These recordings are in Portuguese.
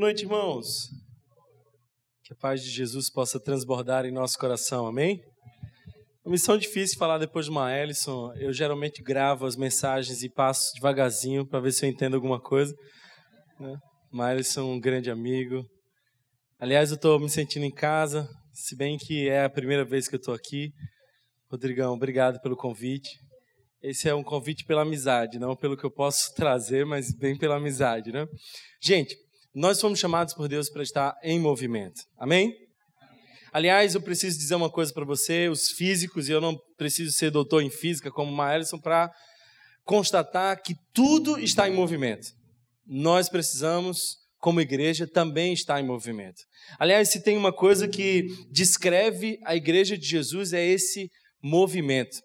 Boa noite, irmãos. Que a paz de Jesus possa transbordar em nosso coração, amém? Uma missão difícil falar depois de uma Ellison. Eu geralmente gravo as mensagens e passo devagarzinho para ver se eu entendo alguma coisa. Né? Uma Ellison, um grande amigo. Aliás, eu estou me sentindo em casa, se bem que é a primeira vez que eu estou aqui. Rodrigão, obrigado pelo convite. Esse é um convite pela amizade, não pelo que eu posso trazer, mas bem pela amizade, né? Gente, nós fomos chamados por Deus para estar em movimento. Amém? Aliás, eu preciso dizer uma coisa para você, os físicos, e eu não preciso ser doutor em física como Maelson para constatar que tudo está em movimento. Nós precisamos, como igreja, também estar em movimento. Aliás, se tem uma coisa que descreve a igreja de Jesus é esse movimento.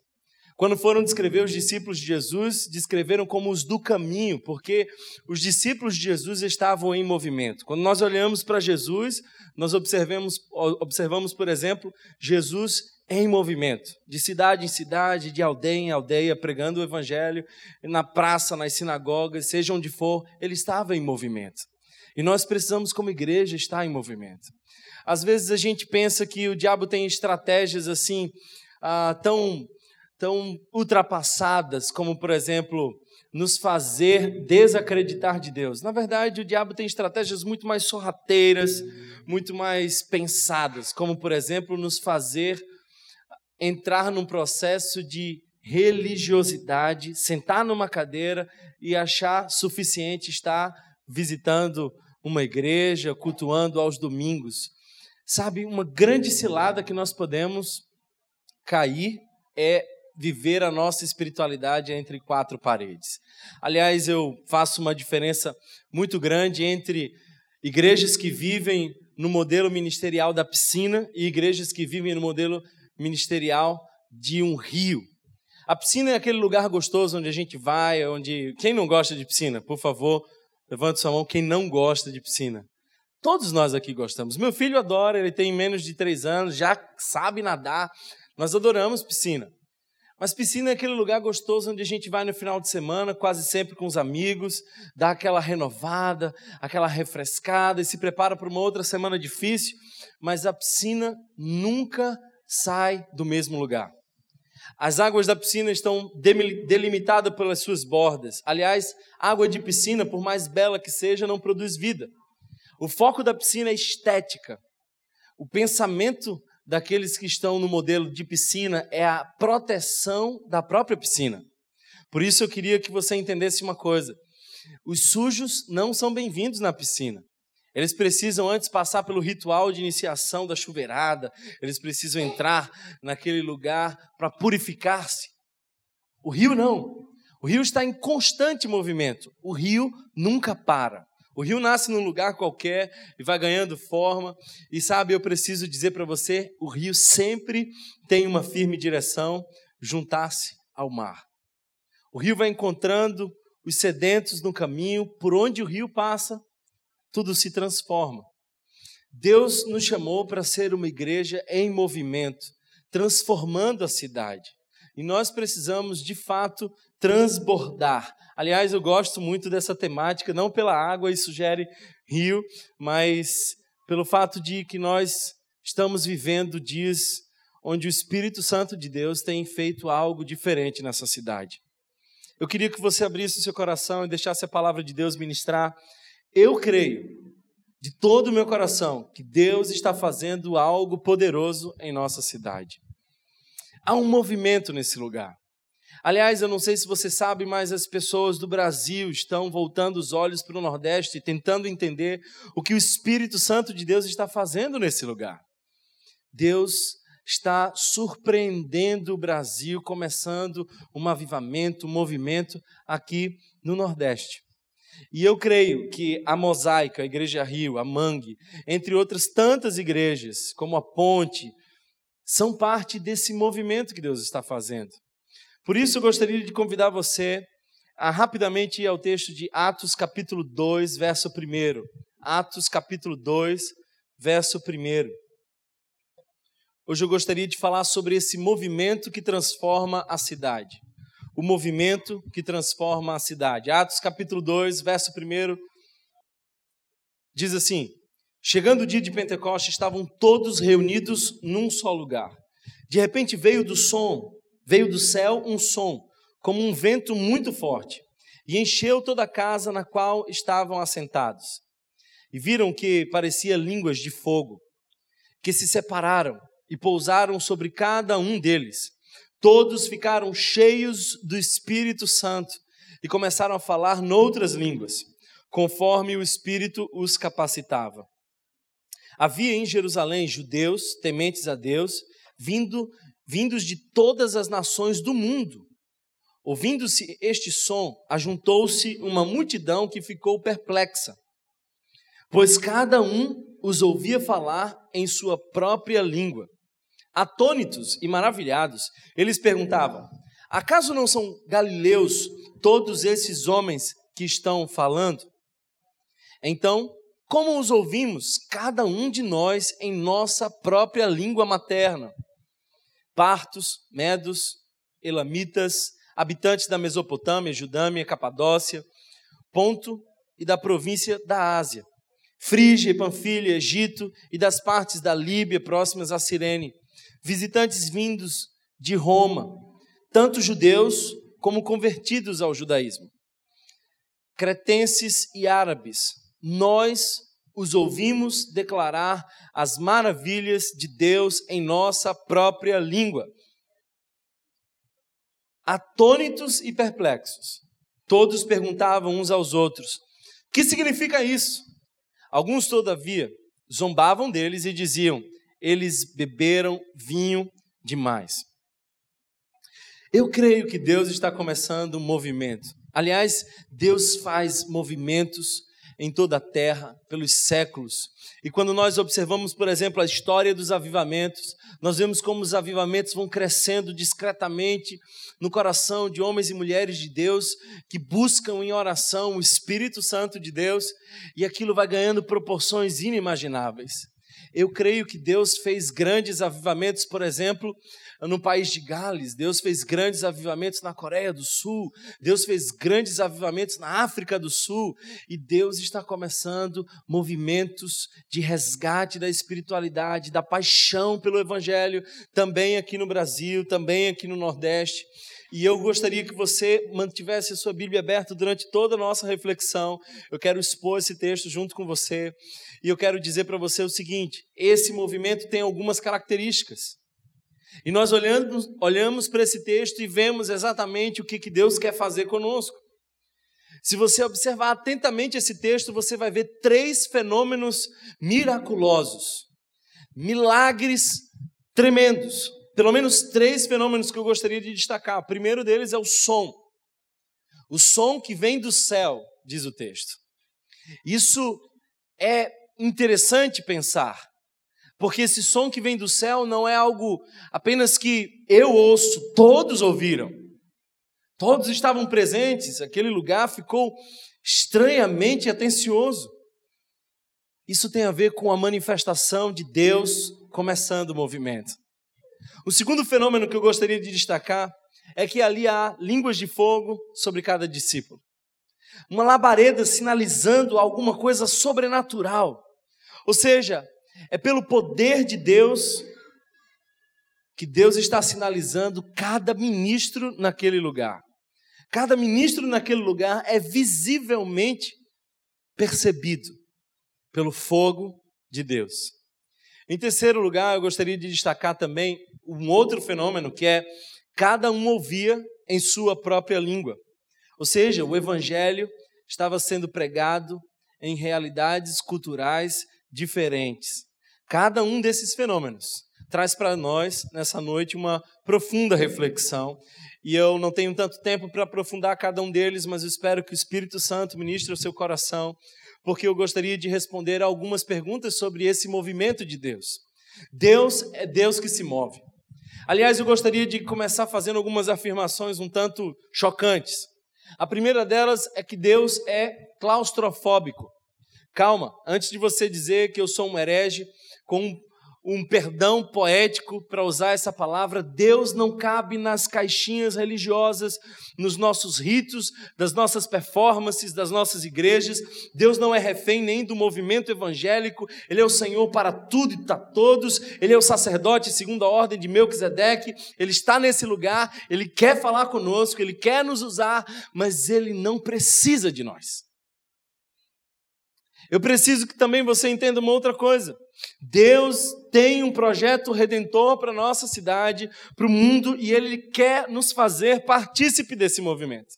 Quando foram descrever os discípulos de Jesus, descreveram como os do caminho, porque os discípulos de Jesus estavam em movimento. Quando nós olhamos para Jesus, nós observamos, observamos, por exemplo, Jesus em movimento, de cidade em cidade, de aldeia em aldeia, pregando o evangelho, na praça, nas sinagogas, seja onde for, ele estava em movimento. E nós precisamos, como igreja, estar em movimento. Às vezes a gente pensa que o diabo tem estratégias assim, ah, tão tão ultrapassadas, como, por exemplo, nos fazer desacreditar de Deus. Na verdade, o diabo tem estratégias muito mais sorrateiras, muito mais pensadas, como, por exemplo, nos fazer entrar num processo de religiosidade, sentar numa cadeira e achar suficiente estar visitando uma igreja, cultuando aos domingos. Sabe, uma grande cilada que nós podemos cair é viver a nossa espiritualidade entre quatro paredes. Aliás, eu faço uma diferença muito grande entre igrejas que vivem no modelo ministerial da piscina e igrejas que vivem no modelo ministerial de um rio. A piscina é aquele lugar gostoso onde a gente vai, onde quem não gosta de piscina, por favor, levante sua mão quem não gosta de piscina. Todos nós aqui gostamos. Meu filho adora, ele tem menos de três anos, já sabe nadar. Nós adoramos piscina. Mas piscina é aquele lugar gostoso onde a gente vai no final de semana, quase sempre com os amigos, dá aquela renovada, aquela refrescada e se prepara para uma outra semana difícil, mas a piscina nunca sai do mesmo lugar. As águas da piscina estão delimitadas pelas suas bordas. Aliás, água de piscina, por mais bela que seja, não produz vida. O foco da piscina é estética. O pensamento daqueles que estão no modelo de piscina é a proteção da própria piscina. Por isso eu queria que você entendesse uma coisa: os sujos não são bem-vindos na piscina. Eles precisam antes passar pelo ritual de iniciação da chuveirada, eles precisam entrar naquele lugar para purificar-se. O rio não. O rio está em constante movimento. O rio nunca para. O rio nasce num lugar qualquer e vai ganhando forma. E sabe, eu preciso dizer para você: o rio sempre tem uma firme direção juntar-se ao mar. O rio vai encontrando os sedentos no caminho, por onde o rio passa, tudo se transforma. Deus nos chamou para ser uma igreja em movimento, transformando a cidade. E nós precisamos, de fato, transbordar. Aliás, eu gosto muito dessa temática, não pela água, isso sugere rio, mas pelo fato de que nós estamos vivendo dias onde o Espírito Santo de Deus tem feito algo diferente nessa cidade. Eu queria que você abrisse o seu coração e deixasse a palavra de Deus ministrar. Eu creio, de todo o meu coração, que Deus está fazendo algo poderoso em nossa cidade. Há um movimento nesse lugar. Aliás, eu não sei se você sabe, mas as pessoas do Brasil estão voltando os olhos para o Nordeste, tentando entender o que o Espírito Santo de Deus está fazendo nesse lugar. Deus está surpreendendo o Brasil, começando um avivamento, um movimento aqui no Nordeste. E eu creio que a Mosaica, a Igreja Rio, a Mangue, entre outras tantas igrejas, como a Ponte, são parte desse movimento que Deus está fazendo. Por isso, eu gostaria de convidar você a rapidamente ir ao texto de Atos, capítulo 2, verso 1. Atos, capítulo 2, verso 1. Hoje eu gostaria de falar sobre esse movimento que transforma a cidade. O movimento que transforma a cidade. Atos, capítulo 2, verso 1 diz assim: Chegando o dia de Pentecostes, estavam todos reunidos num só lugar. De repente veio do som, veio do céu um som, como um vento muito forte, e encheu toda a casa na qual estavam assentados. E viram que parecia línguas de fogo, que se separaram e pousaram sobre cada um deles. Todos ficaram cheios do Espírito Santo e começaram a falar noutras línguas, conforme o Espírito os capacitava. Havia em Jerusalém judeus tementes a Deus, vindo, vindos de todas as nações do mundo. Ouvindo-se este som, ajuntou-se uma multidão que ficou perplexa, pois cada um os ouvia falar em sua própria língua. Atônitos e maravilhados, eles perguntavam: Acaso não são galileus todos esses homens que estão falando? Então, como os ouvimos, cada um de nós em nossa própria língua materna? Partos, medos, elamitas, habitantes da Mesopotâmia, Judâmia, Capadócia, Ponto e da província da Ásia, Frígia e Panfilha, Egito e das partes da Líbia próximas a Cirene, visitantes vindos de Roma, tanto judeus como convertidos ao judaísmo, cretenses e árabes. Nós os ouvimos declarar as maravilhas de Deus em nossa própria língua. Atônitos e perplexos, todos perguntavam uns aos outros: que significa isso? Alguns, todavia, zombavam deles e diziam: eles beberam vinho demais. Eu creio que Deus está começando um movimento. Aliás, Deus faz movimentos em toda a terra, pelos séculos. E quando nós observamos, por exemplo, a história dos avivamentos, nós vemos como os avivamentos vão crescendo discretamente no coração de homens e mulheres de Deus que buscam em oração o Espírito Santo de Deus, e aquilo vai ganhando proporções inimagináveis. Eu creio que Deus fez grandes avivamentos, por exemplo, no país de Gales, Deus fez grandes avivamentos na Coreia do Sul, Deus fez grandes avivamentos na África do Sul, e Deus está começando movimentos de resgate da espiritualidade, da paixão pelo Evangelho, também aqui no Brasil, também aqui no Nordeste. E eu gostaria que você mantivesse a sua Bíblia aberta durante toda a nossa reflexão. Eu quero expor esse texto junto com você. E eu quero dizer para você o seguinte: esse movimento tem algumas características. E nós olhamos, olhamos para esse texto e vemos exatamente o que, que Deus quer fazer conosco. Se você observar atentamente esse texto, você vai ver três fenômenos miraculosos, milagres tremendos. Pelo menos três fenômenos que eu gostaria de destacar. O primeiro deles é o som. O som que vem do céu, diz o texto. Isso é interessante pensar, porque esse som que vem do céu não é algo apenas que eu ouço, todos ouviram. Todos estavam presentes, aquele lugar ficou estranhamente atencioso. Isso tem a ver com a manifestação de Deus começando o movimento. O segundo fenômeno que eu gostaria de destacar é que ali há línguas de fogo sobre cada discípulo. Uma labareda sinalizando alguma coisa sobrenatural. Ou seja, é pelo poder de Deus que Deus está sinalizando cada ministro naquele lugar. Cada ministro naquele lugar é visivelmente percebido pelo fogo de Deus. Em terceiro lugar, eu gostaria de destacar também um outro fenômeno que é cada um ouvia em sua própria língua. Ou seja, o evangelho estava sendo pregado em realidades culturais diferentes. Cada um desses fenômenos traz para nós, nessa noite, uma profunda reflexão. E eu não tenho tanto tempo para aprofundar cada um deles, mas eu espero que o Espírito Santo ministre o seu coração, porque eu gostaria de responder algumas perguntas sobre esse movimento de Deus. Deus é Deus que se move. Aliás, eu gostaria de começar fazendo algumas afirmações um tanto chocantes. A primeira delas é que Deus é claustrofóbico. Calma, antes de você dizer que eu sou um herege com um perdão poético para usar essa palavra. Deus não cabe nas caixinhas religiosas, nos nossos ritos, das nossas performances, das nossas igrejas. Deus não é refém nem do movimento evangélico. Ele é o Senhor para tudo e para todos. Ele é o sacerdote segundo a ordem de Melquisedeque. Ele está nesse lugar, ele quer falar conosco, ele quer nos usar, mas ele não precisa de nós. Eu preciso que também você entenda uma outra coisa. Deus tem um projeto redentor para nossa cidade, para o mundo, e Ele quer nos fazer partícipe desse movimento.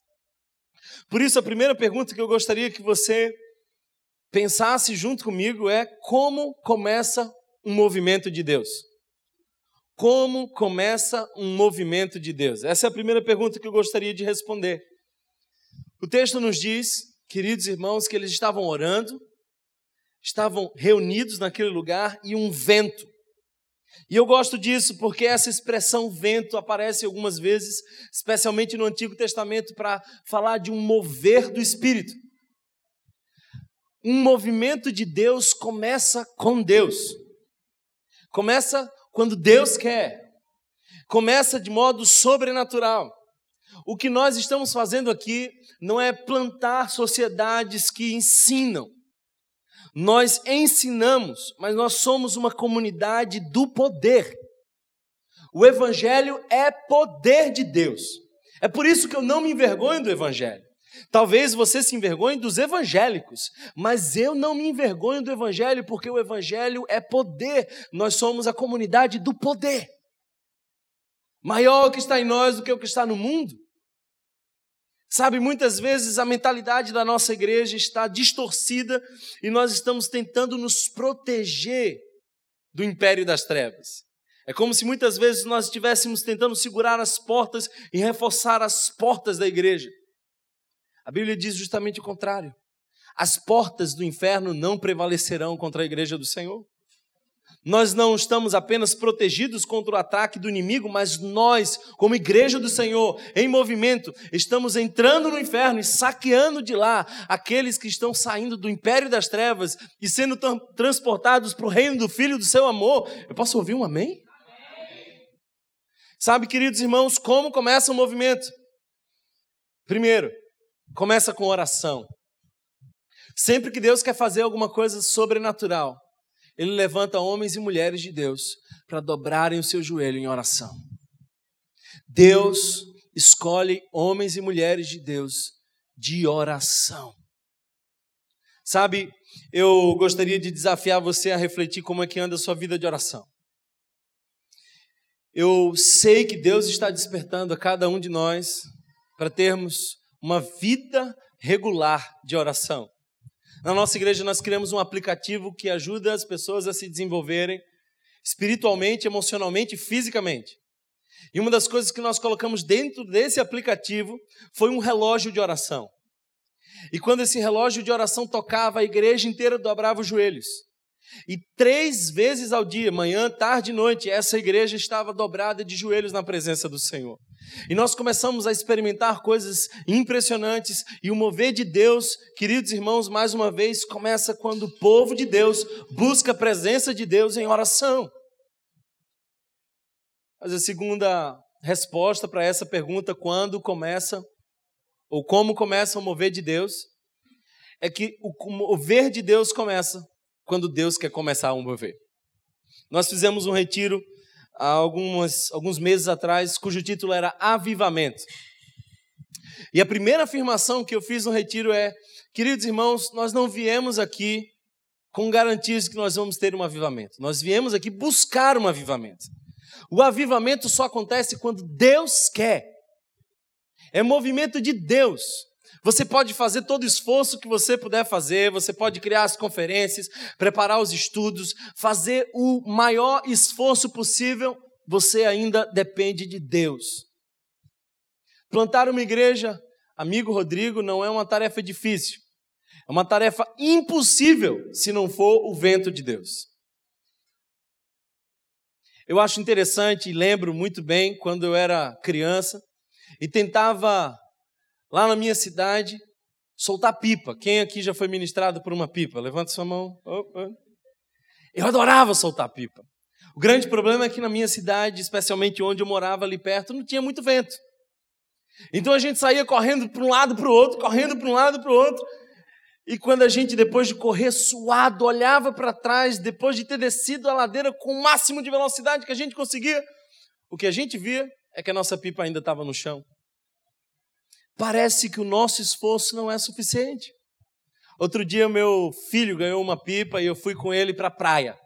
Por isso, a primeira pergunta que eu gostaria que você pensasse junto comigo é: como começa um movimento de Deus? Como começa um movimento de Deus? Essa é a primeira pergunta que eu gostaria de responder. O texto nos diz, queridos irmãos, que eles estavam orando, estavam reunidos naquele lugar e um vento. E eu gosto disso porque essa expressão vento aparece algumas vezes, especialmente no Antigo Testamento, para falar de um mover do Espírito. Um movimento de Deus começa com Deus. Começa quando Deus quer. Começa de modo sobrenatural. O que nós estamos fazendo aqui não é plantar sociedades que ensinam, nós ensinamos, mas nós somos uma comunidade do poder. O Evangelho é poder de Deus. É por isso que eu não me envergonho do Evangelho. Talvez você se envergonhe dos evangélicos, mas eu não me envergonho do Evangelho, porque o Evangelho é poder. Nós somos a comunidade do poder. Maior o que está em nós do que o que está no mundo. Sabe, muitas vezes a mentalidade da nossa igreja está distorcida e nós estamos tentando nos proteger do império das trevas. É como se muitas vezes nós estivéssemos tentando segurar as portas e reforçar as portas da igreja. A Bíblia diz justamente o contrário. As portas do inferno não prevalecerão contra a igreja do Senhor. Nós não estamos apenas protegidos contra o ataque do inimigo, mas nós, como igreja do Senhor, em movimento, estamos entrando no inferno e saqueando de lá aqueles que estão saindo do império das trevas e sendo transportados para o reino do Filho do seu amor. Eu posso ouvir um amém? amém? Sabe, queridos irmãos, como começa o movimento? Primeiro, começa com oração. Sempre que Deus quer fazer alguma coisa sobrenatural, ele levanta homens e mulheres de Deus para dobrarem o seu joelho em oração. Deus escolhe homens e mulheres de Deus de oração. Sabe, eu gostaria de desafiar você a refletir como é que anda a sua vida de oração. Eu sei que Deus está despertando a cada um de nós para termos uma vida regular de oração. Na nossa igreja, nós criamos um aplicativo que ajuda as pessoas a se desenvolverem espiritualmente, emocionalmente e fisicamente. E uma das coisas que nós colocamos dentro desse aplicativo foi um relógio de oração. E quando esse relógio de oração tocava, a igreja inteira dobrava os joelhos. E três vezes ao dia, manhã, tarde e noite, essa igreja estava dobrada de joelhos na presença do Senhor. E nós começamos a experimentar coisas impressionantes, e o mover de Deus, queridos irmãos, mais uma vez, começa quando o povo de Deus busca a presença de Deus em oração. Mas a segunda resposta para essa pergunta, quando começa, ou como começa o mover de Deus, é que o mover de Deus começa quando Deus quer começar a mover. Nós fizemos um retiro há algumas, alguns meses atrás, cujo título era Avivamento. E a primeira afirmação que eu fiz no retiro é: queridos irmãos, nós não viemos aqui com garantias que nós vamos ter um avivamento. Nós viemos aqui buscar um avivamento. O avivamento só acontece quando Deus quer. É movimento de Deus. Você pode fazer todo o esforço que você puder fazer, você pode criar as conferências, preparar os estudos, fazer o maior esforço possível, você ainda depende de Deus. Plantar uma igreja, amigo Rodrigo, não é uma tarefa difícil. É uma tarefa impossível se não for o vento de Deus. Eu acho interessante e lembro muito bem quando eu era criança e tentava lá na minha cidade, soltar pipa. Quem aqui já foi ministrado por uma pipa? Levanta sua mão. Opa. Eu adorava soltar pipa. O grande problema é que na minha cidade, especialmente onde eu morava ali perto, não tinha muito vento. Então a gente saía correndo para um lado para o outro, correndo para um lado para o outro. E quando a gente, depois de correr suado, olhava para trás, depois de ter descido a ladeira com o máximo de velocidade que a gente conseguia, o que a gente via é que a nossa pipa ainda estava no chão. Parece que o nosso esforço não é suficiente. Outro dia, meu filho ganhou uma pipa e eu fui com ele para a praia.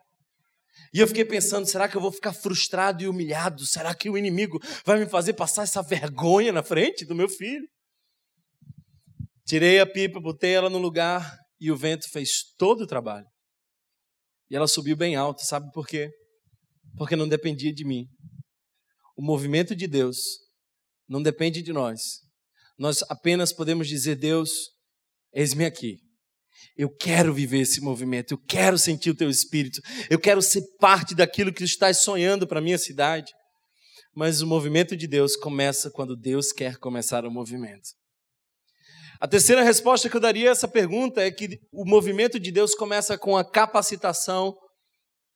E eu fiquei pensando: será que eu vou ficar frustrado e humilhado? Será que o inimigo vai me fazer passar essa vergonha na frente do meu filho? Tirei a pipa, botei ela no lugar e o vento fez todo o trabalho. E ela subiu bem alto, sabe por quê? Porque não dependia de mim. O movimento de Deus não depende de nós. Nós apenas podemos dizer: Deus, eis-me aqui. Eu quero viver esse movimento, eu quero sentir o teu espírito, eu quero ser parte daquilo que estás sonhando para a minha cidade. Mas o movimento de Deus começa quando Deus quer começar o movimento. A terceira resposta que eu daria a essa pergunta é que o movimento de Deus começa com a capacitação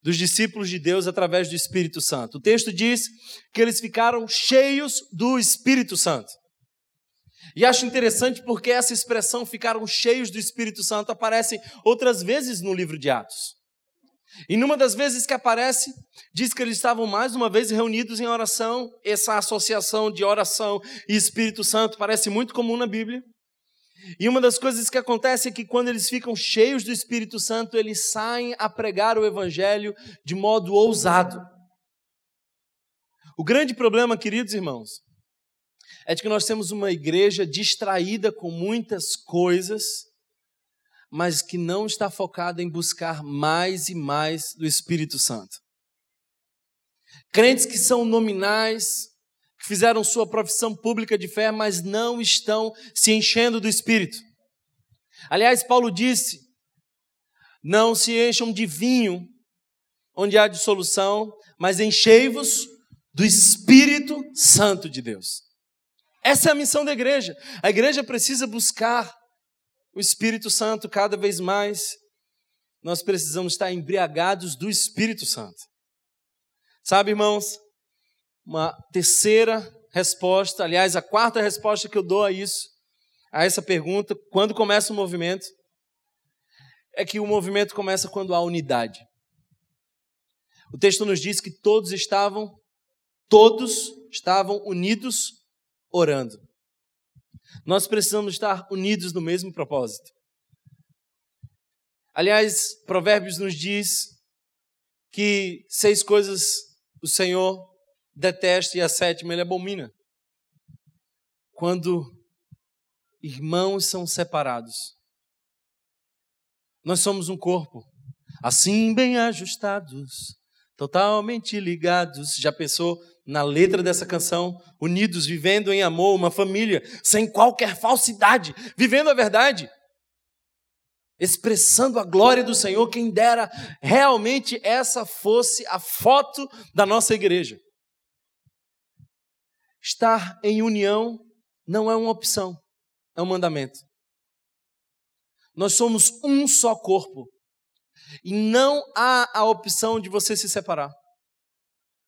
dos discípulos de Deus através do Espírito Santo. O texto diz que eles ficaram cheios do Espírito Santo. E acho interessante porque essa expressão ficaram cheios do Espírito Santo aparece outras vezes no livro de Atos. E numa das vezes que aparece, diz que eles estavam mais uma vez reunidos em oração. Essa associação de oração e Espírito Santo parece muito comum na Bíblia. E uma das coisas que acontece é que quando eles ficam cheios do Espírito Santo, eles saem a pregar o Evangelho de modo ousado. O grande problema, queridos irmãos, é de que nós temos uma igreja distraída com muitas coisas, mas que não está focada em buscar mais e mais do Espírito Santo. Crentes que são nominais, que fizeram sua profissão pública de fé, mas não estão se enchendo do Espírito. Aliás, Paulo disse: não se encham de vinho, onde há dissolução, mas enchei-vos do Espírito Santo de Deus. Essa é a missão da igreja. A igreja precisa buscar o Espírito Santo cada vez mais. Nós precisamos estar embriagados do Espírito Santo. Sabe, irmãos, uma terceira resposta, aliás, a quarta resposta que eu dou a isso, a essa pergunta, quando começa o movimento, é que o movimento começa quando há unidade. O texto nos diz que todos estavam, todos estavam unidos orando. Nós precisamos estar unidos no mesmo propósito. Aliás, Provérbios nos diz que seis coisas o Senhor detesta e a sétima ele abomina. Quando irmãos são separados. Nós somos um corpo, assim bem ajustados, totalmente ligados. Já pensou na letra dessa canção, unidos, vivendo em amor, uma família, sem qualquer falsidade, vivendo a verdade, expressando a glória do Senhor, quem dera realmente essa fosse a foto da nossa igreja. Estar em união não é uma opção, é um mandamento. Nós somos um só corpo. E não há a opção de você se separar.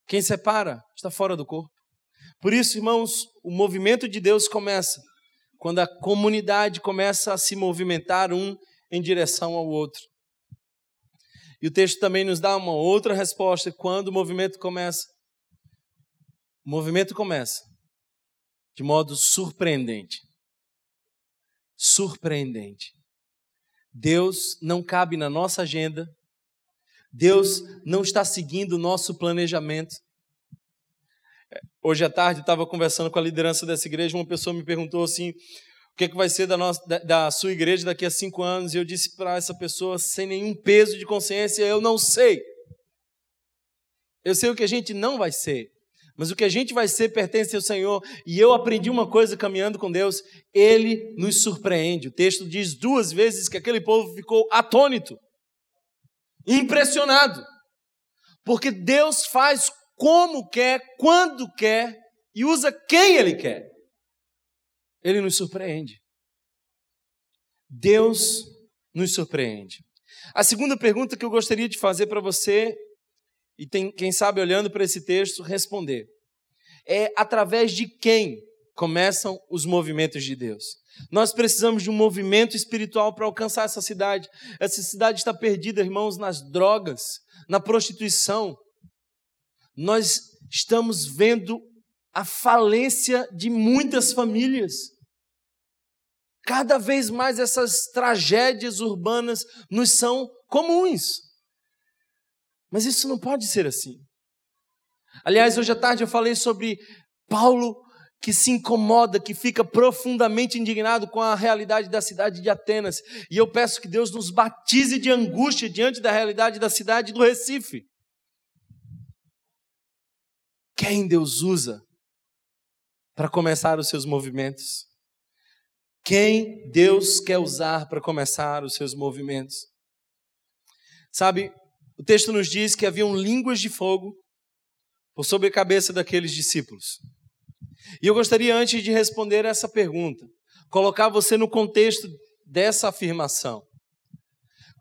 Quem separa está fora do corpo. Por isso, irmãos, o movimento de Deus começa quando a comunidade começa a se movimentar um em direção ao outro. E o texto também nos dá uma outra resposta quando o movimento começa. O movimento começa de modo surpreendente. Surpreendente. Deus não cabe na nossa agenda, Deus não está seguindo o nosso planejamento. Hoje à tarde, estava conversando com a liderança dessa igreja, uma pessoa me perguntou assim, o que, é que vai ser da, nossa, da, da sua igreja daqui a cinco anos? E eu disse para essa pessoa, sem nenhum peso de consciência, eu não sei. Eu sei o que a gente não vai ser, mas o que a gente vai ser pertence ao Senhor. E eu aprendi uma coisa caminhando com Deus: Ele nos surpreende. O texto diz duas vezes que aquele povo ficou atônito impressionado. Porque Deus faz como quer, quando quer e usa quem Ele quer. Ele nos surpreende. Deus nos surpreende. A segunda pergunta que eu gostaria de fazer para você, e tem, quem sabe olhando para esse texto responder. É através de quem começam os movimentos de Deus. Nós precisamos de um movimento espiritual para alcançar essa cidade. Essa cidade está perdida, irmãos, nas drogas, na prostituição. Nós estamos vendo a falência de muitas famílias. Cada vez mais essas tragédias urbanas nos são comuns. Mas isso não pode ser assim. Aliás, hoje à tarde eu falei sobre Paulo que se incomoda, que fica profundamente indignado com a realidade da cidade de Atenas. E eu peço que Deus nos batize de angústia diante da realidade da cidade do Recife. Quem Deus usa para começar os seus movimentos? Quem Deus quer usar para começar os seus movimentos? Sabe, o texto nos diz que haviam línguas de fogo por sobre a cabeça daqueles discípulos. E eu gostaria, antes de responder essa pergunta, colocar você no contexto dessa afirmação.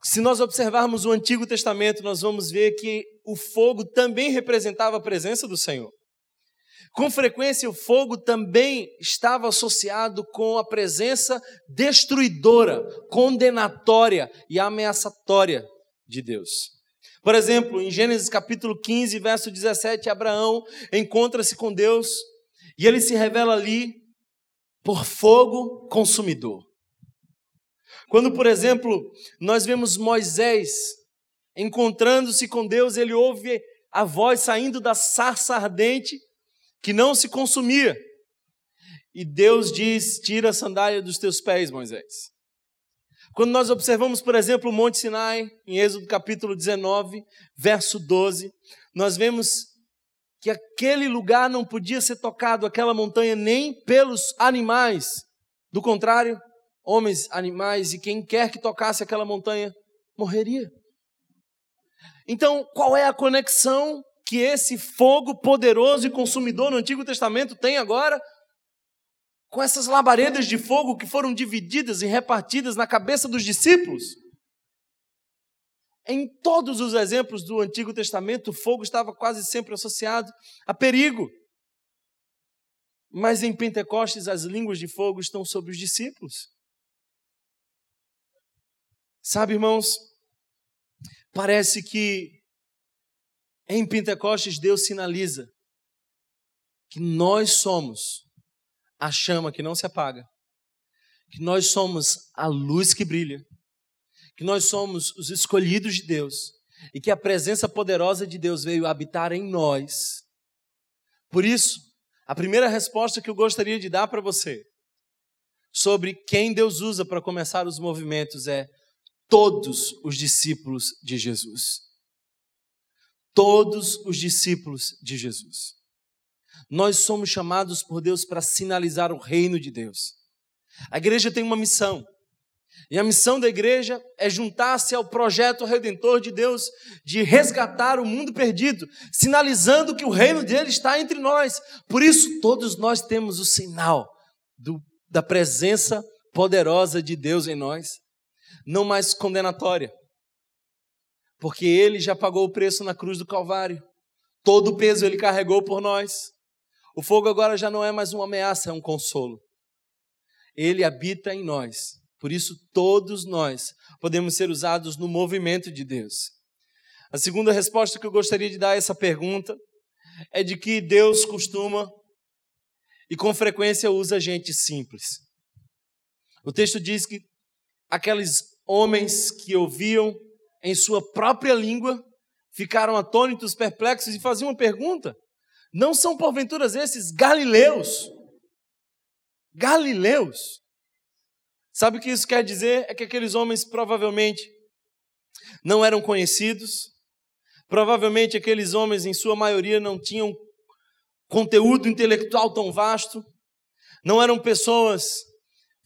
Se nós observarmos o Antigo Testamento, nós vamos ver que o fogo também representava a presença do Senhor. Com frequência, o fogo também estava associado com a presença destruidora, condenatória e ameaçatória de Deus. Por exemplo, em Gênesis capítulo 15, verso 17, Abraão encontra-se com Deus e ele se revela ali por fogo consumidor. Quando, por exemplo, nós vemos Moisés encontrando-se com Deus, ele ouve a voz saindo da sarça ardente que não se consumia. E Deus diz: Tira a sandália dos teus pés, Moisés. Quando nós observamos, por exemplo, o Monte Sinai, em Êxodo capítulo 19, verso 12, nós vemos que aquele lugar não podia ser tocado, aquela montanha, nem pelos animais. Do contrário, homens, animais e quem quer que tocasse aquela montanha morreria. Então, qual é a conexão que esse fogo poderoso e consumidor no Antigo Testamento tem agora com essas labaredas de fogo que foram divididas e repartidas na cabeça dos discípulos? Em todos os exemplos do Antigo Testamento, o fogo estava quase sempre associado a perigo. Mas em Pentecostes, as línguas de fogo estão sobre os discípulos. Sabe, irmãos, parece que em Pentecostes Deus sinaliza que nós somos a chama que não se apaga, que nós somos a luz que brilha, que nós somos os escolhidos de Deus e que a presença poderosa de Deus veio habitar em nós. Por isso, a primeira resposta que eu gostaria de dar para você sobre quem Deus usa para começar os movimentos é todos os discípulos de Jesus. Todos os discípulos de Jesus. Nós somos chamados por Deus para sinalizar o reino de Deus. A igreja tem uma missão. E a missão da igreja é juntar-se ao projeto redentor de Deus de resgatar o mundo perdido, sinalizando que o reino dele está entre nós. Por isso, todos nós temos o sinal do, da presença poderosa de Deus em nós, não mais condenatória, porque ele já pagou o preço na cruz do Calvário, todo o peso ele carregou por nós. O fogo agora já não é mais uma ameaça, é um consolo. Ele habita em nós por isso, todos nós podemos ser usados no movimento de Deus. A segunda resposta que eu gostaria de dar a essa pergunta é de que Deus costuma e com frequência usa gente simples. O texto diz que aqueles homens que ouviam em sua própria língua ficaram atônitos, perplexos e faziam uma pergunta: Não são porventura esses galileus? Galileus? Sabe o que isso quer dizer? É que aqueles homens provavelmente não eram conhecidos, provavelmente aqueles homens, em sua maioria, não tinham conteúdo intelectual tão vasto, não eram pessoas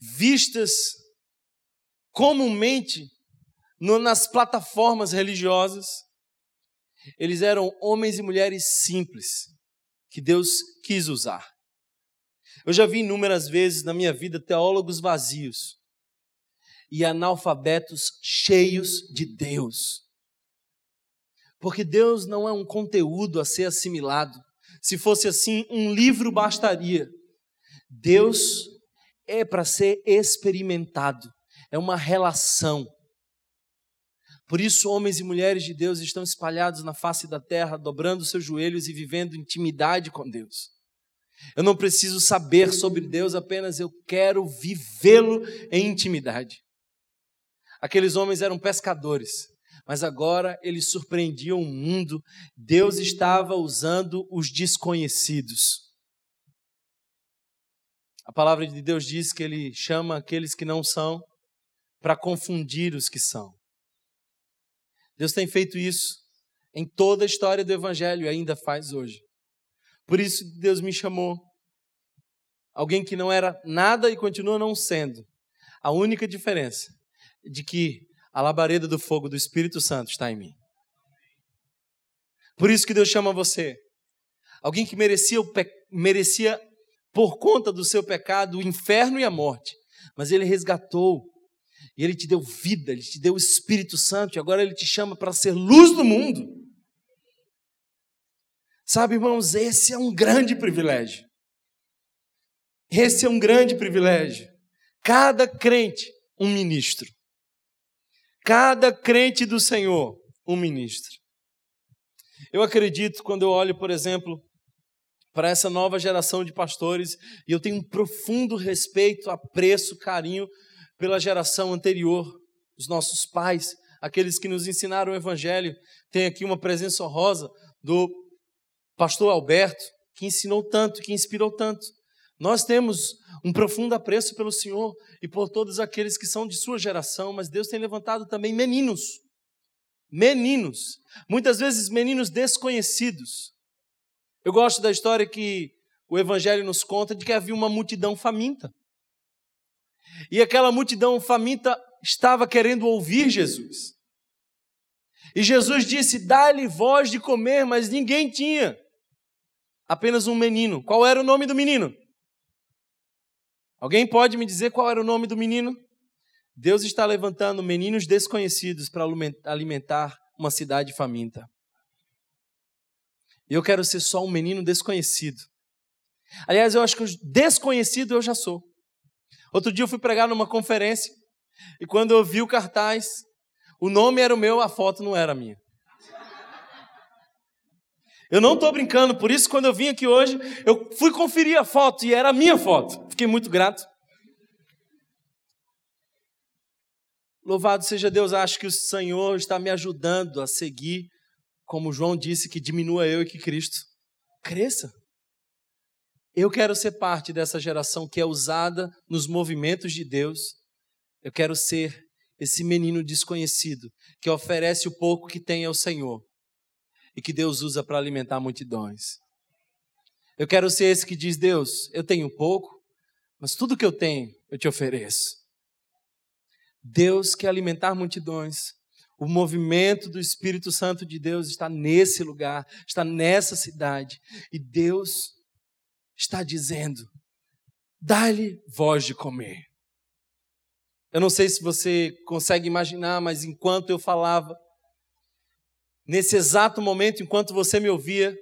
vistas comumente nas plataformas religiosas. Eles eram homens e mulheres simples que Deus quis usar. Eu já vi inúmeras vezes na minha vida teólogos vazios e analfabetos cheios de Deus. Porque Deus não é um conteúdo a ser assimilado. Se fosse assim, um livro bastaria. Deus é para ser experimentado, é uma relação. Por isso, homens e mulheres de Deus estão espalhados na face da terra, dobrando seus joelhos e vivendo intimidade com Deus. Eu não preciso saber sobre Deus, apenas eu quero vivê-lo em intimidade. Aqueles homens eram pescadores, mas agora eles surpreendiam o mundo. Deus estava usando os desconhecidos. A palavra de Deus diz que ele chama aqueles que não são para confundir os que são. Deus tem feito isso em toda a história do Evangelho e ainda faz hoje. Por isso Deus me chamou. Alguém que não era nada e continua não sendo. A única diferença de que a labareda do fogo do Espírito Santo está em mim. Por isso que Deus chama você. Alguém que merecia, pe... merecia por conta do seu pecado o inferno e a morte, mas ele resgatou. E ele te deu vida, ele te deu o Espírito Santo e agora ele te chama para ser luz do mundo. Sabe, irmãos, esse é um grande privilégio. Esse é um grande privilégio. Cada crente, um ministro. Cada crente do Senhor, um ministro. Eu acredito, quando eu olho, por exemplo, para essa nova geração de pastores, e eu tenho um profundo respeito, apreço, carinho pela geração anterior, os nossos pais, aqueles que nos ensinaram o Evangelho. Tem aqui uma presença honrosa do pastor Alberto, que ensinou tanto, que inspirou tanto. Nós temos um profundo apreço pelo Senhor e por todos aqueles que são de sua geração, mas Deus tem levantado também meninos. Meninos, muitas vezes meninos desconhecidos. Eu gosto da história que o Evangelho nos conta de que havia uma multidão faminta. E aquela multidão faminta estava querendo ouvir Jesus. E Jesus disse: Dá-lhe voz de comer, mas ninguém tinha. Apenas um menino. Qual era o nome do menino? Alguém pode me dizer qual era o nome do menino? Deus está levantando meninos desconhecidos para alimentar uma cidade faminta. Eu quero ser só um menino desconhecido. Aliás, eu acho que desconhecido eu já sou. Outro dia eu fui pregar numa conferência e quando eu vi o cartaz, o nome era o meu, a foto não era minha. Eu não estou brincando, por isso quando eu vim aqui hoje, eu fui conferir a foto e era a minha foto. Fiquei muito grato. Louvado seja Deus, acho que o Senhor está me ajudando a seguir, como João disse, que diminua eu e que Cristo cresça. Eu quero ser parte dessa geração que é usada nos movimentos de Deus. Eu quero ser esse menino desconhecido que oferece o pouco que tem ao Senhor e que Deus usa para alimentar multidões. Eu quero ser esse que diz: Deus, eu tenho pouco, mas tudo que eu tenho eu te ofereço. Deus quer alimentar multidões. O movimento do Espírito Santo de Deus está nesse lugar, está nessa cidade. E Deus está dizendo: dá-lhe voz de comer. Eu não sei se você consegue imaginar, mas enquanto eu falava, Nesse exato momento, enquanto você me ouvia,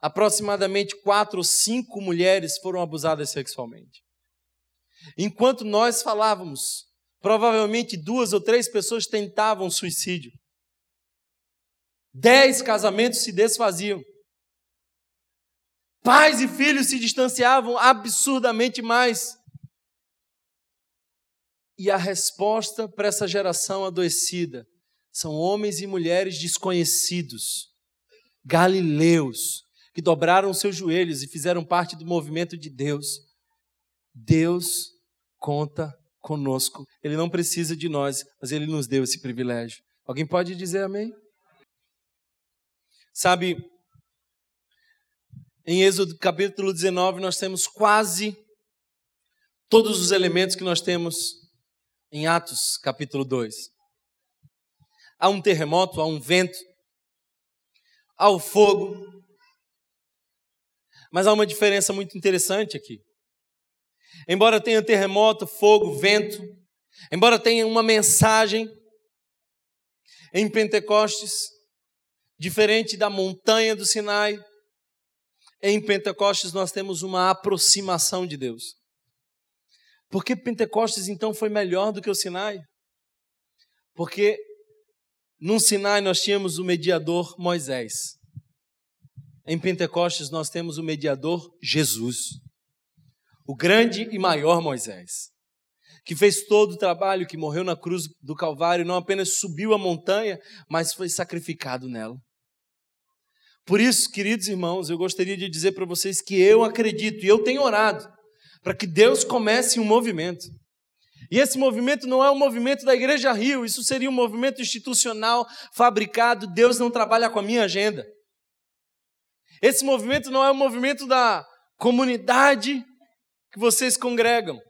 aproximadamente quatro ou cinco mulheres foram abusadas sexualmente. Enquanto nós falávamos, provavelmente duas ou três pessoas tentavam suicídio. Dez casamentos se desfaziam. Pais e filhos se distanciavam absurdamente mais. E a resposta para essa geração adoecida são homens e mulheres desconhecidos, galileus, que dobraram seus joelhos e fizeram parte do movimento de Deus. Deus conta conosco. Ele não precisa de nós, mas ele nos deu esse privilégio. Alguém pode dizer amém? Sabe, em Êxodo capítulo 19, nós temos quase todos os elementos que nós temos em Atos capítulo 2 há um terremoto, há um vento, há o fogo. Mas há uma diferença muito interessante aqui. Embora tenha terremoto, fogo, vento, embora tenha uma mensagem em Pentecostes, diferente da montanha do Sinai, em Pentecostes nós temos uma aproximação de Deus. Por que Pentecostes então foi melhor do que o Sinai? Porque no Sinai nós tínhamos o mediador Moisés. Em Pentecostes nós temos o mediador Jesus, o grande e maior Moisés, que fez todo o trabalho, que morreu na cruz do Calvário, não apenas subiu a montanha, mas foi sacrificado nela. Por isso, queridos irmãos, eu gostaria de dizer para vocês que eu acredito e eu tenho orado para que Deus comece um movimento. E esse movimento não é um movimento da Igreja Rio, isso seria um movimento institucional, fabricado. Deus não trabalha com a minha agenda. Esse movimento não é um movimento da comunidade que vocês congregam.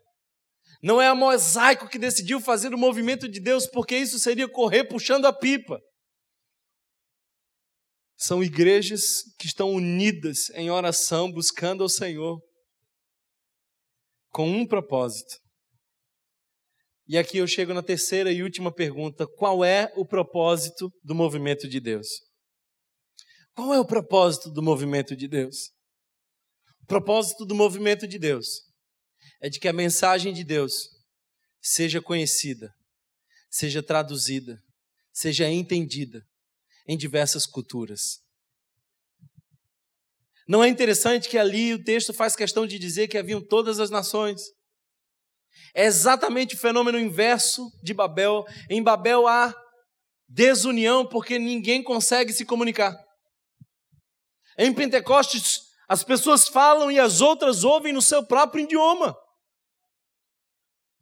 Não é a mosaico que decidiu fazer o movimento de Deus, porque isso seria correr puxando a pipa. São igrejas que estão unidas em oração, buscando ao Senhor, com um propósito. E aqui eu chego na terceira e última pergunta: qual é o propósito do movimento de Deus? Qual é o propósito do movimento de Deus? O propósito do movimento de Deus é de que a mensagem de Deus seja conhecida, seja traduzida, seja entendida em diversas culturas. Não é interessante que ali o texto faz questão de dizer que haviam todas as nações? É exatamente o fenômeno inverso de Babel. Em Babel há desunião porque ninguém consegue se comunicar. Em Pentecostes, as pessoas falam e as outras ouvem no seu próprio idioma.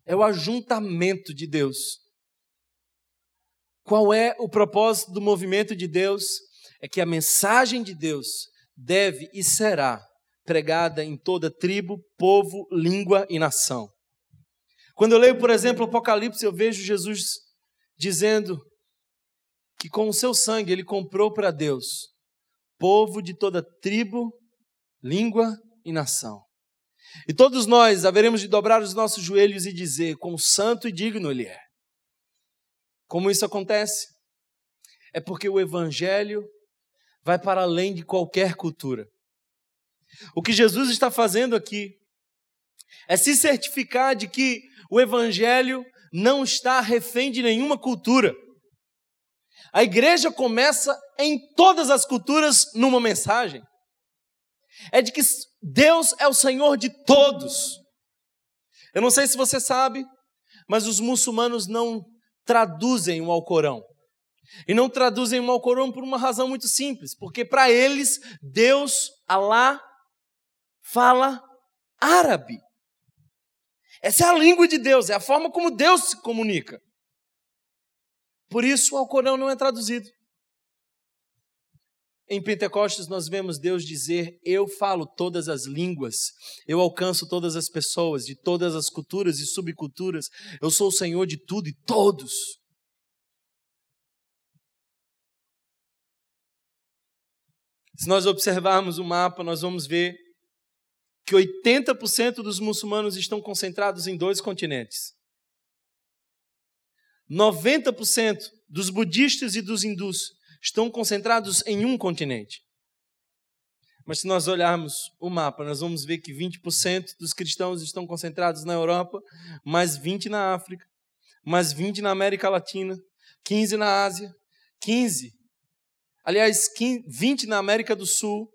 É o ajuntamento de Deus. Qual é o propósito do movimento de Deus? É que a mensagem de Deus deve e será pregada em toda tribo, povo, língua e nação. Quando eu leio, por exemplo, o Apocalipse, eu vejo Jesus dizendo que com o seu sangue ele comprou para Deus povo de toda tribo, língua e nação. E todos nós haveremos de dobrar os nossos joelhos e dizer: Quão santo e digno Ele é. Como isso acontece? É porque o Evangelho vai para além de qualquer cultura. O que Jesus está fazendo aqui é se certificar de que o Evangelho não está refém de nenhuma cultura. A igreja começa em todas as culturas numa mensagem. É de que Deus é o Senhor de todos. Eu não sei se você sabe, mas os muçulmanos não traduzem o Alcorão. E não traduzem o Alcorão por uma razão muito simples, porque para eles, Deus, Alá, fala árabe. Essa é a língua de Deus, é a forma como Deus se comunica. Por isso o Alcorão não é traduzido. Em Pentecostes nós vemos Deus dizer: Eu falo todas as línguas, eu alcanço todas as pessoas, de todas as culturas e subculturas, eu sou o Senhor de tudo e todos. Se nós observarmos o mapa, nós vamos ver que 80% dos muçulmanos estão concentrados em dois continentes. 90% dos budistas e dos hindus estão concentrados em um continente. Mas se nós olharmos o mapa, nós vamos ver que 20% dos cristãos estão concentrados na Europa, mais 20 na África, mais 20 na América Latina, 15 na Ásia, 15, aliás, 15, 20 na América do Sul,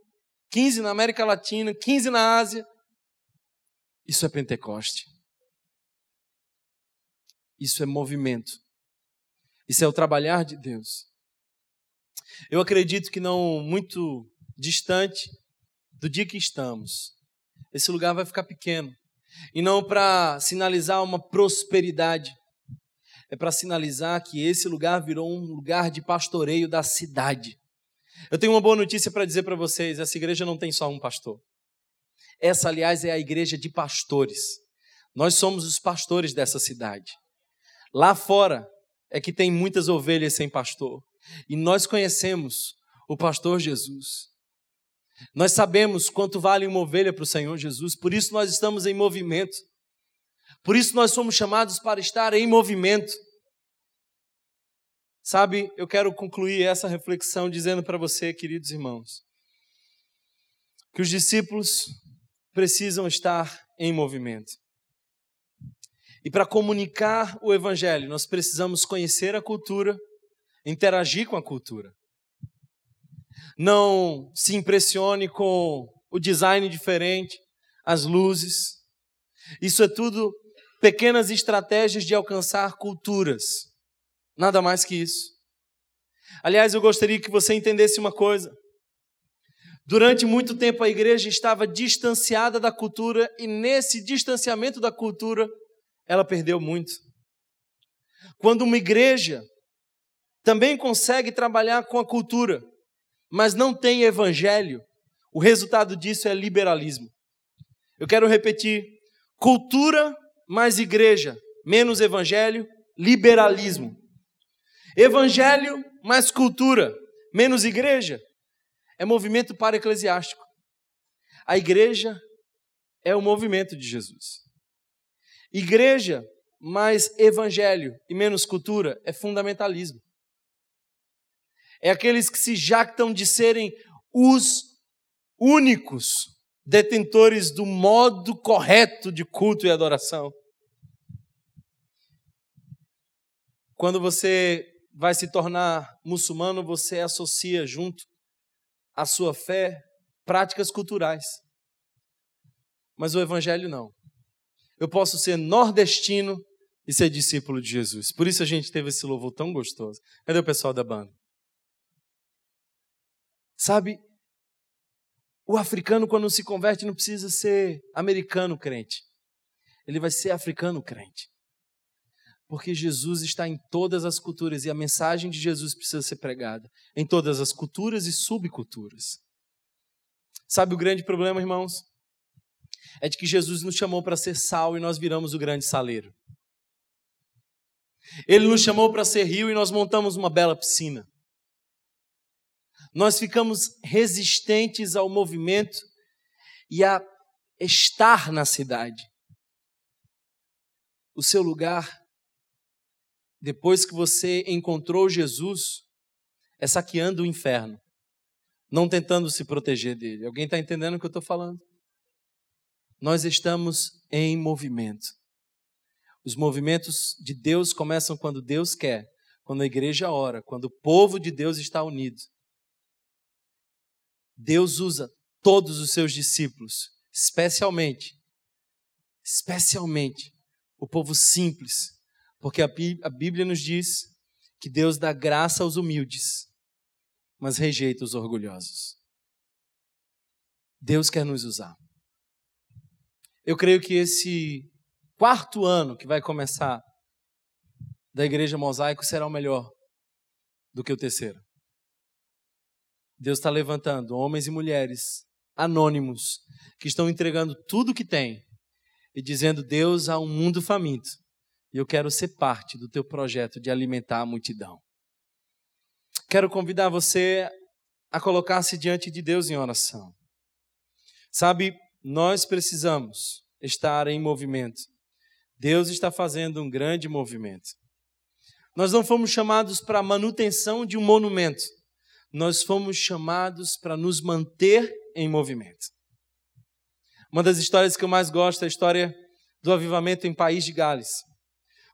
15 na América Latina, 15 na Ásia. Isso é Pentecoste. Isso é movimento. Isso é o trabalhar de Deus. Eu acredito que não muito distante do dia que estamos, esse lugar vai ficar pequeno. E não para sinalizar uma prosperidade, é para sinalizar que esse lugar virou um lugar de pastoreio da cidade. Eu tenho uma boa notícia para dizer para vocês: essa igreja não tem só um pastor. Essa, aliás, é a igreja de pastores. Nós somos os pastores dessa cidade. Lá fora é que tem muitas ovelhas sem pastor. E nós conhecemos o pastor Jesus. Nós sabemos quanto vale uma ovelha para o Senhor Jesus, por isso nós estamos em movimento. Por isso nós somos chamados para estar em movimento. Sabe, eu quero concluir essa reflexão dizendo para você, queridos irmãos, que os discípulos precisam estar em movimento. E para comunicar o Evangelho, nós precisamos conhecer a cultura, interagir com a cultura. Não se impressione com o design diferente, as luzes. Isso é tudo pequenas estratégias de alcançar culturas. Nada mais que isso. Aliás, eu gostaria que você entendesse uma coisa. Durante muito tempo a igreja estava distanciada da cultura e nesse distanciamento da cultura ela perdeu muito. Quando uma igreja também consegue trabalhar com a cultura, mas não tem evangelho, o resultado disso é liberalismo. Eu quero repetir: cultura mais igreja, menos evangelho, liberalismo. Evangelho mais cultura, menos igreja, é movimento para eclesiástico. A igreja é o movimento de Jesus. Igreja mais evangelho e menos cultura é fundamentalismo. É aqueles que se jactam de serem os únicos detentores do modo correto de culto e adoração. Quando você vai se tornar muçulmano, você associa junto à sua fé práticas culturais. Mas o evangelho não. Eu posso ser nordestino e ser discípulo de Jesus. Por isso a gente teve esse louvor tão gostoso. Cadê o pessoal da banda? Sabe, o africano, quando se converte, não precisa ser americano crente. Ele vai ser africano crente. Porque Jesus está em todas as culturas e a mensagem de Jesus precisa ser pregada em todas as culturas e subculturas. Sabe o grande problema, irmãos? É de que Jesus nos chamou para ser sal e nós viramos o grande saleiro. Ele nos chamou para ser rio e nós montamos uma bela piscina. Nós ficamos resistentes ao movimento e a estar na cidade. O seu lugar depois que você encontrou Jesus, é saqueando o inferno, não tentando se proteger dele. Alguém está entendendo o que eu estou falando? Nós estamos em movimento. Os movimentos de Deus começam quando Deus quer, quando a igreja ora, quando o povo de Deus está unido. Deus usa todos os seus discípulos, especialmente, especialmente o povo simples, porque a Bíblia nos diz que Deus dá graça aos humildes, mas rejeita os orgulhosos. Deus quer nos usar. Eu creio que esse quarto ano que vai começar da Igreja Mosaico será o melhor do que o terceiro. Deus está levantando homens e mulheres anônimos que estão entregando tudo o que têm e dizendo: Deus há um mundo faminto e eu quero ser parte do teu projeto de alimentar a multidão. Quero convidar você a colocar-se diante de Deus em oração. Sabe, nós precisamos estar em movimento. Deus está fazendo um grande movimento. Nós não fomos chamados para a manutenção de um monumento. Nós fomos chamados para nos manter em movimento. Uma das histórias que eu mais gosto é a história do avivamento em País de Gales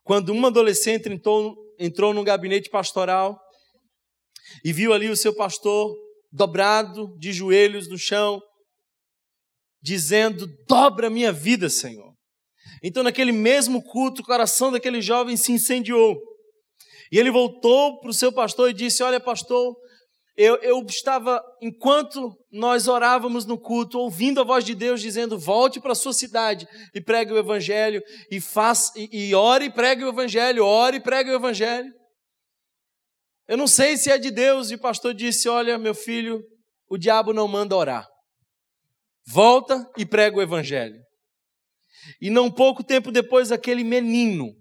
quando uma adolescente entrou, entrou num gabinete pastoral e viu ali o seu pastor dobrado de joelhos no chão, dizendo: Dobra minha vida, Senhor. Então, naquele mesmo culto, o coração daquele jovem se incendiou. E ele voltou para o seu pastor e disse: Olha, pastor, eu, eu, estava, enquanto nós orávamos no culto, ouvindo a voz de Deus dizendo: volte para a sua cidade e pregue o Evangelho, e, faz, e, e ore e pregue o Evangelho, ore e pregue o Evangelho. Eu não sei se é de Deus, e o pastor disse: Olha, meu filho, o diabo não manda orar. Volta e prega o Evangelho. E não pouco tempo depois, aquele menino,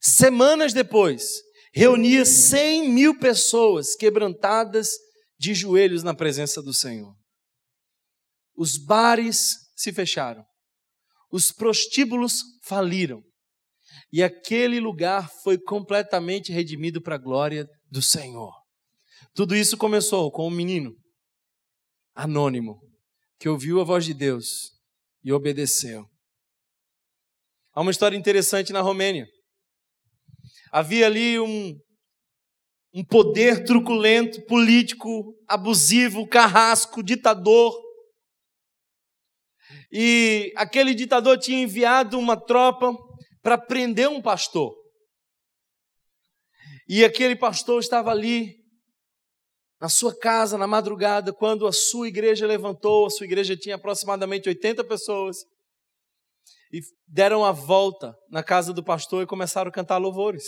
semanas depois, reunia 100 mil pessoas quebrantadas de joelhos na presença do Senhor. Os bares se fecharam, os prostíbulos faliram, E aquele lugar foi completamente redimido para a glória do Senhor. Tudo isso começou com um menino anônimo que ouviu a voz de Deus e obedeceu. Há uma história interessante na Romênia. Havia ali um, um poder truculento, político, abusivo, carrasco, ditador. E aquele ditador tinha enviado uma tropa para prender um pastor. E aquele pastor estava ali na sua casa na madrugada, quando a sua igreja levantou, a sua igreja tinha aproximadamente 80 pessoas, e deram a volta na casa do pastor e começaram a cantar louvores.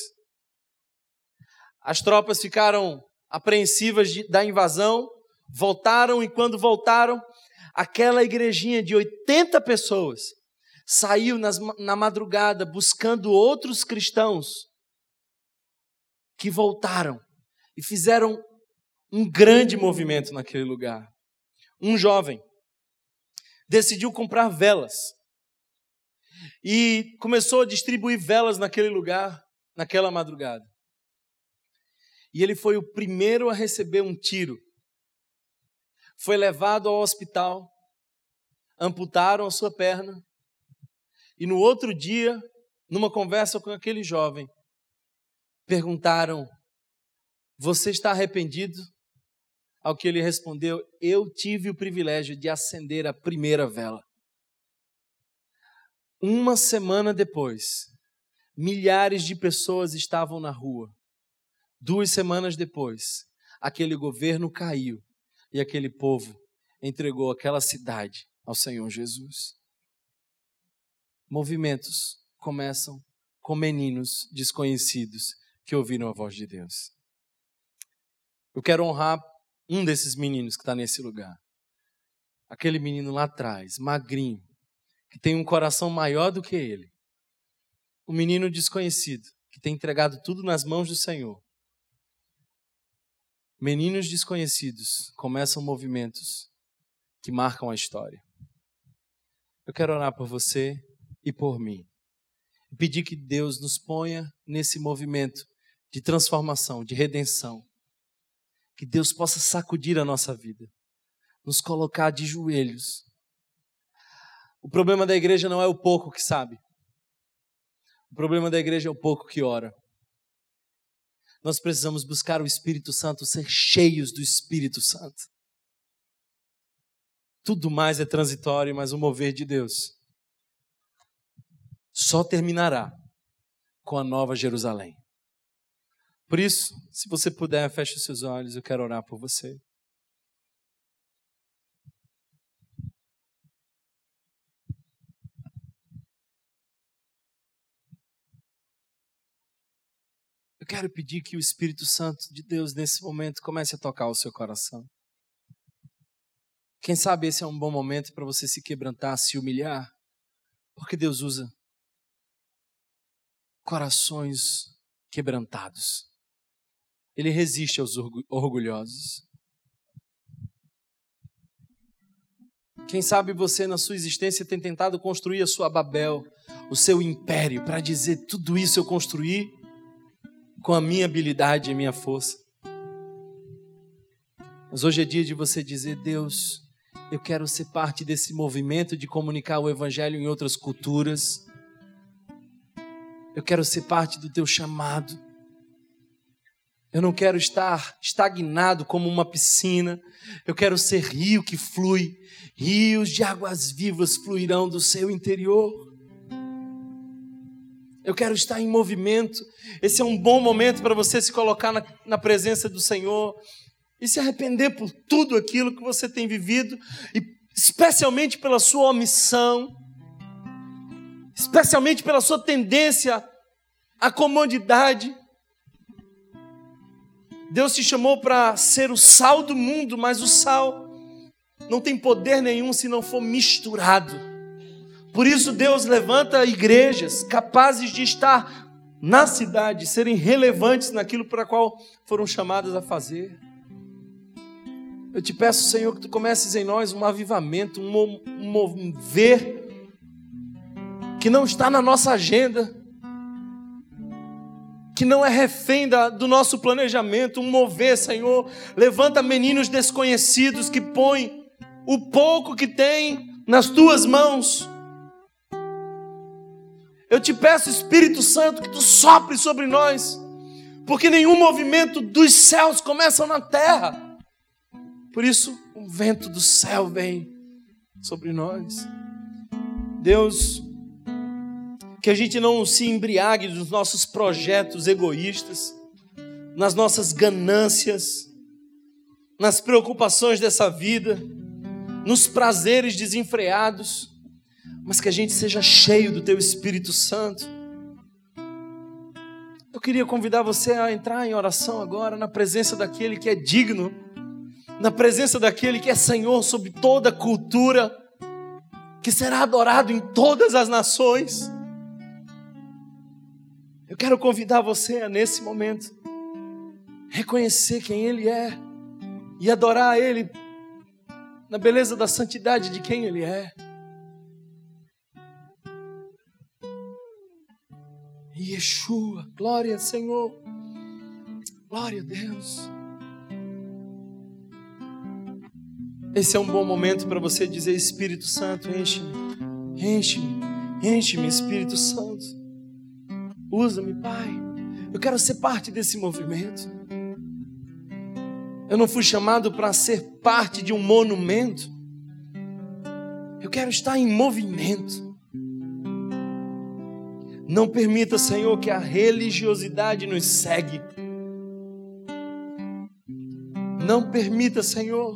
As tropas ficaram apreensivas de, da invasão, voltaram e quando voltaram, aquela igrejinha de 80 pessoas saiu nas, na madrugada buscando outros cristãos que voltaram e fizeram um grande movimento naquele lugar. Um jovem decidiu comprar velas e começou a distribuir velas naquele lugar, naquela madrugada. E ele foi o primeiro a receber um tiro. Foi levado ao hospital, amputaram a sua perna, e no outro dia, numa conversa com aquele jovem, perguntaram: Você está arrependido? Ao que ele respondeu: Eu tive o privilégio de acender a primeira vela. Uma semana depois, milhares de pessoas estavam na rua. Duas semanas depois, aquele governo caiu e aquele povo entregou aquela cidade ao Senhor Jesus. Movimentos começam com meninos desconhecidos que ouviram a voz de Deus. Eu quero honrar um desses meninos que está nesse lugar. Aquele menino lá atrás, magrinho, que tem um coração maior do que ele. Um menino desconhecido, que tem entregado tudo nas mãos do Senhor. Meninos desconhecidos começam movimentos que marcam a história. Eu quero orar por você e por mim. E pedir que Deus nos ponha nesse movimento de transformação, de redenção que Deus possa sacudir a nossa vida, nos colocar de joelhos. O problema da igreja não é o pouco que sabe. O problema da igreja é o pouco que ora. Nós precisamos buscar o Espírito Santo, ser cheios do Espírito Santo. Tudo mais é transitório, mas o mover de Deus só terminará com a nova Jerusalém. Por isso, se você puder, feche os seus olhos, eu quero orar por você. Eu quero pedir que o Espírito Santo de Deus, nesse momento, comece a tocar o seu coração. Quem sabe esse é um bom momento para você se quebrantar, se humilhar, porque Deus usa corações quebrantados. Ele resiste aos orgulhosos. Quem sabe você, na sua existência, tem tentado construir a sua Babel, o seu império, para dizer: tudo isso eu construí com a minha habilidade e a minha força. Mas hoje é dia de você dizer: Deus, eu quero ser parte desse movimento de comunicar o Evangelho em outras culturas. Eu quero ser parte do teu chamado. Eu não quero estar estagnado como uma piscina. Eu quero ser rio que flui. Rios de águas vivas fluirão do seu interior. Eu quero estar em movimento. Esse é um bom momento para você se colocar na, na presença do Senhor e se arrepender por tudo aquilo que você tem vivido, e especialmente pela sua omissão, especialmente pela sua tendência à comodidade Deus te chamou para ser o sal do mundo, mas o sal não tem poder nenhum se não for misturado. Por isso, Deus levanta igrejas capazes de estar na cidade, serem relevantes naquilo para qual foram chamadas a fazer. Eu te peço, Senhor, que tu comeces em nós um avivamento, um mover que não está na nossa agenda, que não é refém da, do nosso planejamento, um mover, Senhor. Levanta meninos desconhecidos que põem o pouco que tem nas tuas mãos. Eu te peço, Espírito Santo, que tu sopre sobre nós, porque nenhum movimento dos céus começa na terra. Por isso, o vento do céu vem sobre nós. Deus, que a gente não se embriague dos nossos projetos egoístas, nas nossas ganâncias, nas preocupações dessa vida, nos prazeres desenfreados, mas que a gente seja cheio do Teu Espírito Santo. Eu queria convidar você a entrar em oração agora, na presença daquele que é digno, na presença daquele que é Senhor sobre toda a cultura, que será adorado em todas as nações. Eu quero convidar você a, nesse momento, reconhecer quem Ele é e adorar Ele na beleza da santidade de quem Ele é. Yeshua, glória Senhor, glória a Deus. Esse é um bom momento para você dizer: Espírito Santo, enche-me, enche-me, enche-me, Espírito Santo. Usa-me, Pai. Eu quero ser parte desse movimento. Eu não fui chamado para ser parte de um monumento. Eu quero estar em movimento. Não permita, Senhor, que a religiosidade nos segue. Não permita, Senhor.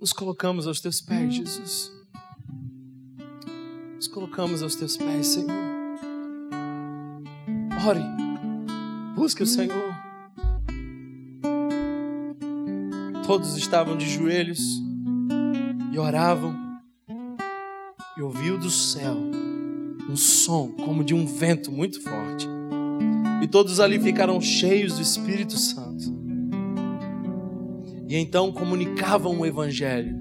Nos colocamos aos teus pés, Jesus nos colocamos aos teus pés, Senhor. Ore, busque o Senhor. Todos estavam de joelhos e oravam, e ouviu do céu um som como de um vento muito forte. E todos ali ficaram cheios do Espírito Santo. E então comunicavam o Evangelho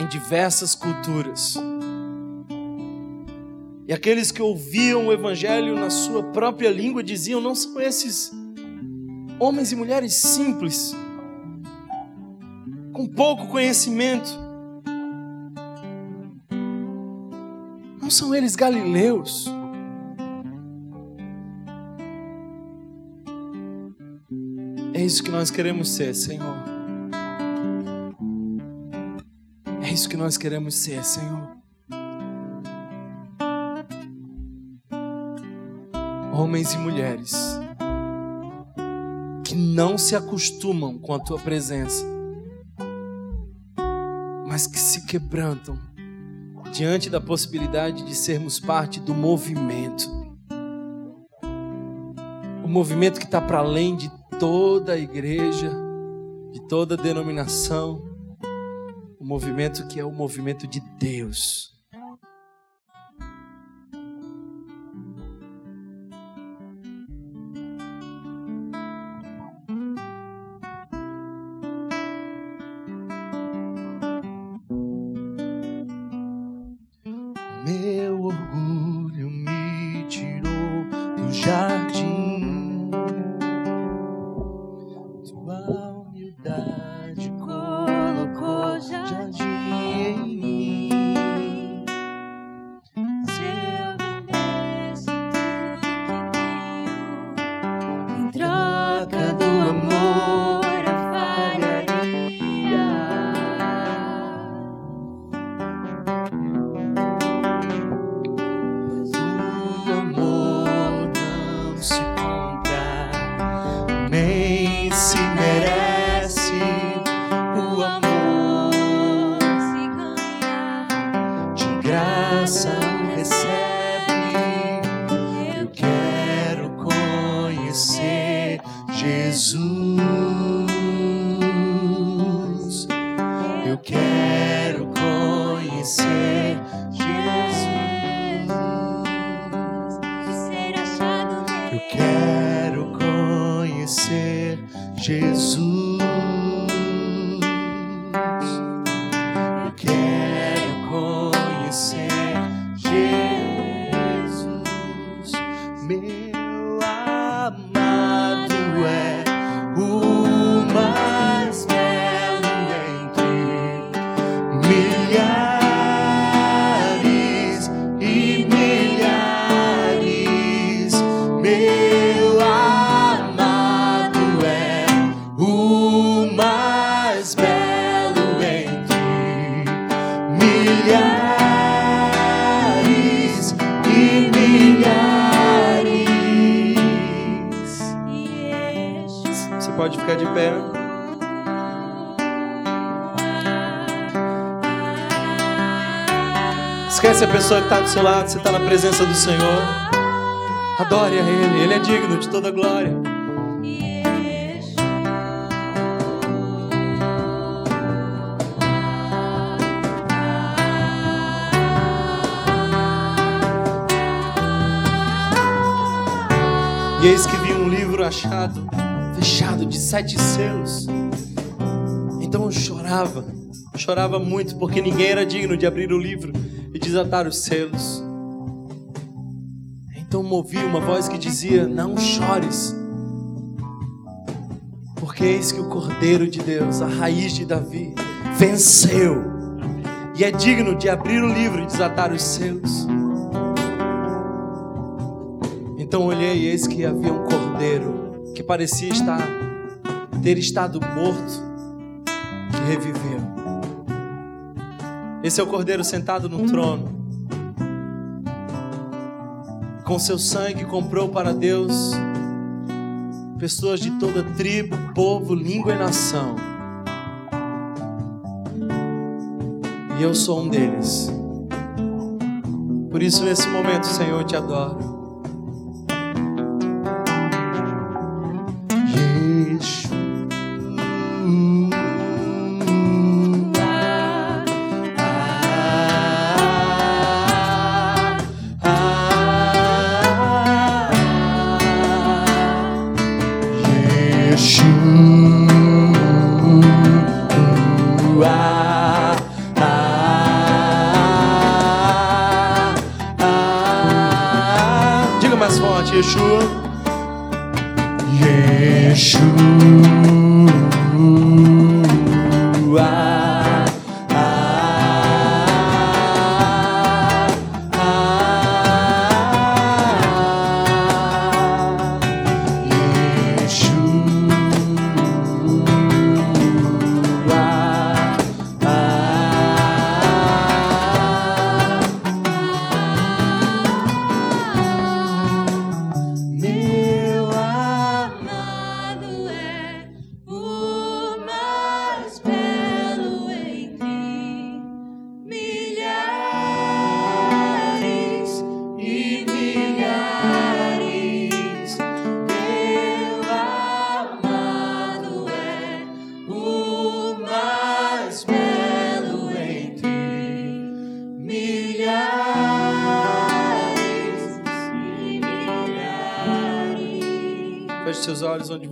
em diversas culturas. E aqueles que ouviam o Evangelho na sua própria língua diziam: não são esses homens e mulheres simples, com pouco conhecimento. Não são eles galileus. É isso que nós queremos ser, Senhor. É isso que nós queremos ser, Senhor. Homens e mulheres que não se acostumam com a tua presença, quebrantam diante da possibilidade de sermos parte do movimento. O movimento que está para além de toda a igreja, de toda a denominação o movimento que é o movimento de Deus. Pessoa que está do seu lado, você está na presença do Senhor. Adore a Ele, Ele é digno de toda glória. E eis que vi um livro achado, fechado de sete selos. Então eu chorava, chorava muito, porque ninguém era digno de abrir o livro desatar os selos. Então movi uma voz que dizia: Não chores, porque eis que o Cordeiro de Deus, a raiz de Davi, venceu e é digno de abrir o livro e desatar os selos. Então olhei e eis que havia um cordeiro que parecia estar ter estado morto, que reviveu. Esse é o cordeiro sentado no trono. Com seu sangue comprou para Deus pessoas de toda tribo, povo, língua e nação. E eu sou um deles. Por isso, nesse momento, Senhor, eu te adoro.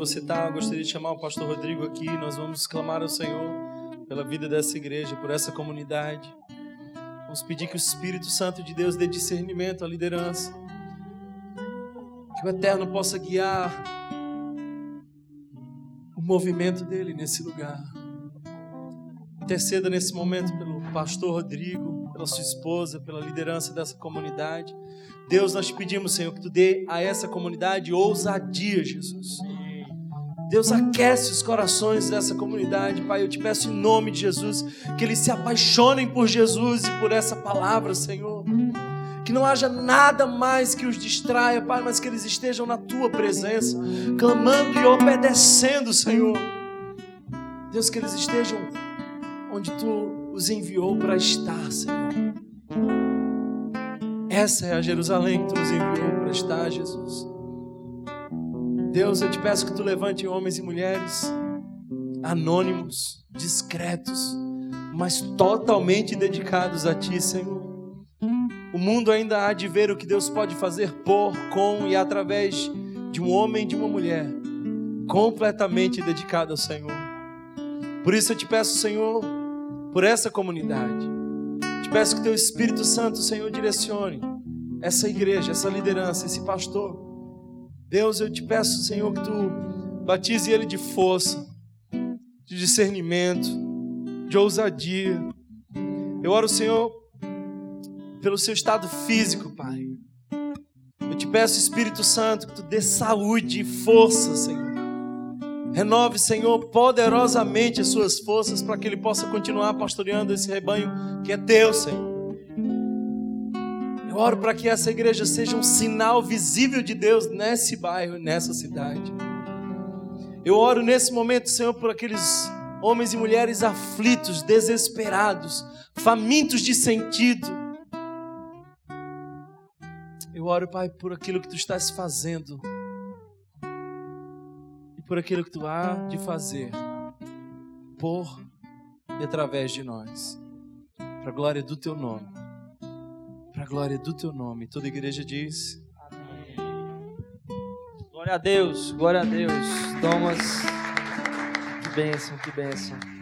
Você está, gostaria de chamar o pastor Rodrigo aqui. Nós vamos clamar ao Senhor pela vida dessa igreja, por essa comunidade. Vamos pedir que o Espírito Santo de Deus dê discernimento à liderança. Que o Eterno possa guiar o movimento dele nesse lugar. Interceda nesse momento pelo pastor Rodrigo, pela sua esposa, pela liderança dessa comunidade. Deus, nós pedimos, Senhor, que tu dê a essa comunidade ousadia, Jesus Deus aquece os corações dessa comunidade, Pai. Eu te peço em nome de Jesus que eles se apaixonem por Jesus e por essa palavra, Senhor. Que não haja nada mais que os distraia, Pai, mas que eles estejam na tua presença, clamando e obedecendo, Senhor. Deus, que eles estejam onde tu os enviou para estar, Senhor. Essa é a Jerusalém que tu nos enviou para estar, Jesus. Deus, eu te peço que tu levante homens e mulheres anônimos, discretos, mas totalmente dedicados a ti, Senhor. O mundo ainda há de ver o que Deus pode fazer por, com e através de um homem e de uma mulher completamente dedicado ao Senhor. Por isso eu te peço, Senhor, por essa comunidade. Te peço que teu Espírito Santo, Senhor, direcione essa igreja, essa liderança, esse pastor Deus, eu te peço, Senhor, que tu batize ele de força, de discernimento, de ousadia. Eu oro, Senhor, pelo seu estado físico, Pai. Eu te peço, Espírito Santo, que tu dê saúde e força, Senhor. Renove, Senhor, poderosamente as suas forças para que ele possa continuar pastoreando esse rebanho que é teu, Senhor. Oro para que essa igreja seja um sinal visível de Deus nesse bairro, nessa cidade. Eu oro nesse momento, Senhor, por aqueles homens e mulheres aflitos, desesperados, famintos de sentido. Eu oro, Pai, por aquilo que tu estás fazendo e por aquilo que tu há de fazer por e através de nós, para a glória do teu nome. Para a glória do teu nome. Toda igreja diz. Amém. Glória a Deus, glória a Deus. Thomas, que bênção, que bênção.